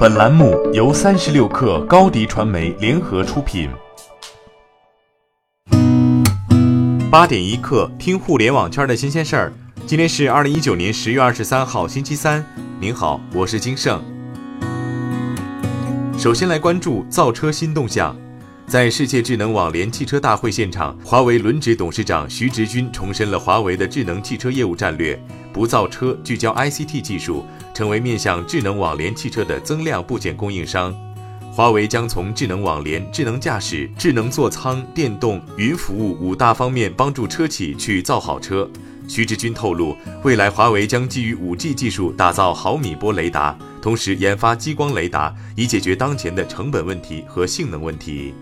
本栏目由三十六氪高低传媒联合出品。八点一刻，听互联网圈的新鲜事儿。今天是二零一九年十月二十三号，星期三。您好，我是金盛。首先来关注造车新动向。在世界智能网联汽车大会现场，华为轮值董事长徐直军重申了华为的智能汽车业务战略：不造车，聚焦 ICT 技术，成为面向智能网联汽车的增量部件供应商。华为将从智能网联、智能驾驶、智能座舱、电动、云服务五大方面帮助车企去造好车。徐直军透露，未来华为将基于 5G 技术打造毫米波雷达，同时研发激光雷达，以解决当前的成本问题和性能问题。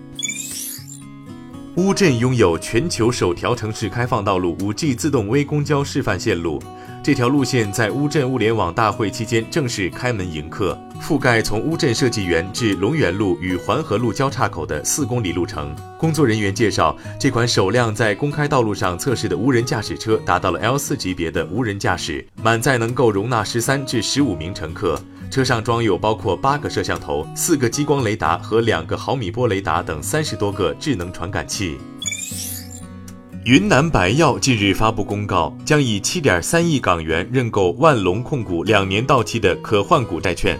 乌镇拥有全球首条城市开放道路 5G 自动微公交示范线路，这条路线在乌镇物联网大会期间正式开门迎客，覆盖从乌镇设计园至龙源路与环河路交叉口的四公里路程。工作人员介绍，这款首辆在公开道路上测试的无人驾驶车达到了 L4 级别的无人驾驶，满载能够容纳十三至十五名乘客。车上装有包括八个摄像头、四个激光雷达和两个毫米波雷达等三十多个智能传感器。云南白药近日发布公告，将以七点三亿港元认购万隆控股两年到期的可换股债券。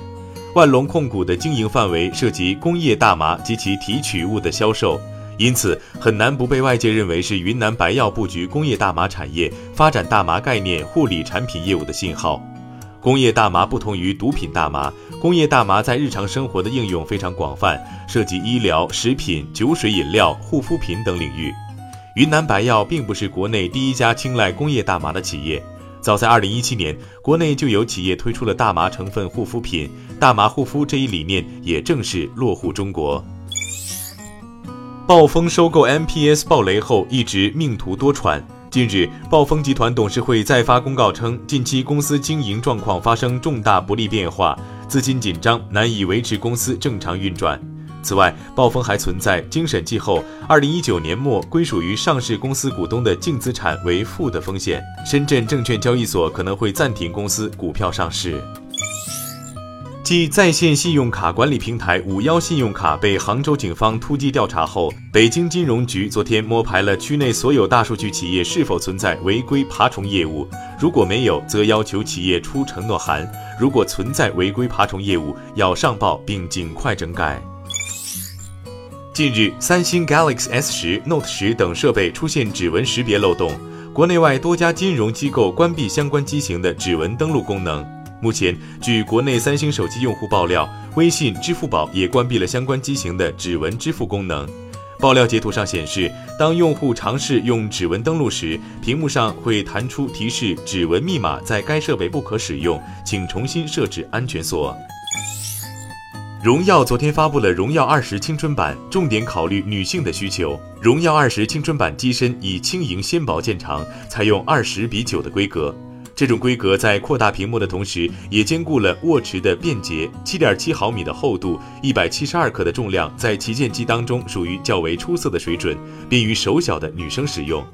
万隆控股的经营范围涉及工业大麻及其提取物的销售，因此很难不被外界认为是云南白药布局工业大麻产业、发展大麻概念护理产品业务的信号。工业大麻不同于毒品大麻，工业大麻在日常生活的应用非常广泛，涉及医疗、食品、酒水饮料、护肤品等领域。云南白药并不是国内第一家青睐工业大麻的企业，早在2017年，国内就有企业推出了大麻成分护肤品，大麻护肤这一理念也正式落户中国。暴风收购 MPS 暴雷后，一直命途多舛。近日，暴风集团董事会再发公告称，近期公司经营状况发生重大不利变化，资金紧张，难以维持公司正常运转。此外，暴风还存在经审计后，二零一九年末归属于上市公司股东的净资产为负的风险。深圳证券交易所可能会暂停公司股票上市。继在线信用卡管理平台五幺信用卡被杭州警方突击调查后，北京金融局昨天摸排了区内所有大数据企业是否存在违规爬虫业务，如果没有，则要求企业出承诺函；如果存在违规爬虫业务，要上报并尽快整改。近日，三星 Galaxy S 十、Note 十等设备出现指纹识别漏洞，国内外多家金融机构关闭相关机型的指纹登录功能。目前，据国内三星手机用户爆料，微信、支付宝也关闭了相关机型的指纹支付功能。爆料截图上显示，当用户尝试用指纹登录时，屏幕上会弹出提示：“指纹密码在该设备不可使用，请重新设置安全锁。”荣耀昨天发布了荣耀二十青春版，重点考虑女性的需求。荣耀二十青春版机身以轻盈纤薄见长，采用二十比九的规格。这种规格在扩大屏幕的同时，也兼顾了握持的便捷。七点七毫米的厚度，一百七十二克的重量，在旗舰机当中属于较为出色的水准，便于手小的女生使用。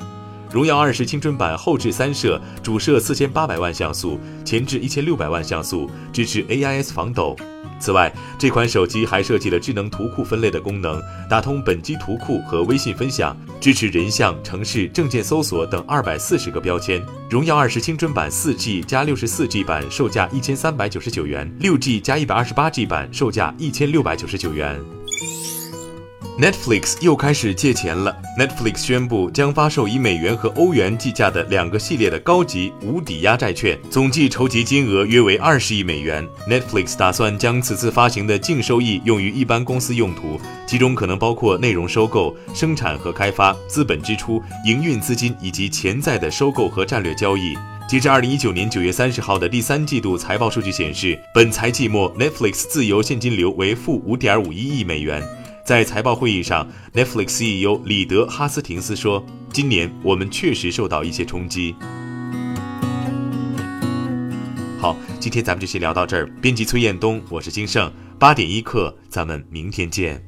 荣耀二十青春版后置三摄，主摄四千八百万像素，前置一千六百万像素，支持 AIS 防抖。此外，这款手机还设计了智能图库分类的功能，打通本机图库和微信分享，支持人像、城市、证件搜索等二百四十个标签。荣耀二十青春版四 G 加六十四 G 版售价一千三百九十九元，六 G 加一百二十八 G 版售价一千六百九十九元。Netflix 又开始借钱了。Netflix 宣布将发售以美元和欧元计价的两个系列的高级无抵押债券，总计筹集金额约为二十亿美元。Netflix 打算将此次发行的净收益用于一般公司用途，其中可能包括内容收购、生产和开发、资本支出、营运资金以及潜在的收购和战略交易。截至二零一九年九月三十号的第三季度财报数据显示，本财季末 Netflix 自由现金流为负五点五一亿美元。在财报会议上，Netflix CEO 里德哈斯廷斯说：“今年我们确实受到一些冲击。”好，今天咱们就先聊到这儿。编辑崔彦东，我是金盛，八点一刻，咱们明天见。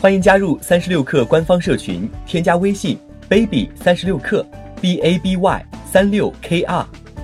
欢迎加入三十六氪官方社群，添加微信 baby 三十六氪 b a b y。三六 kr，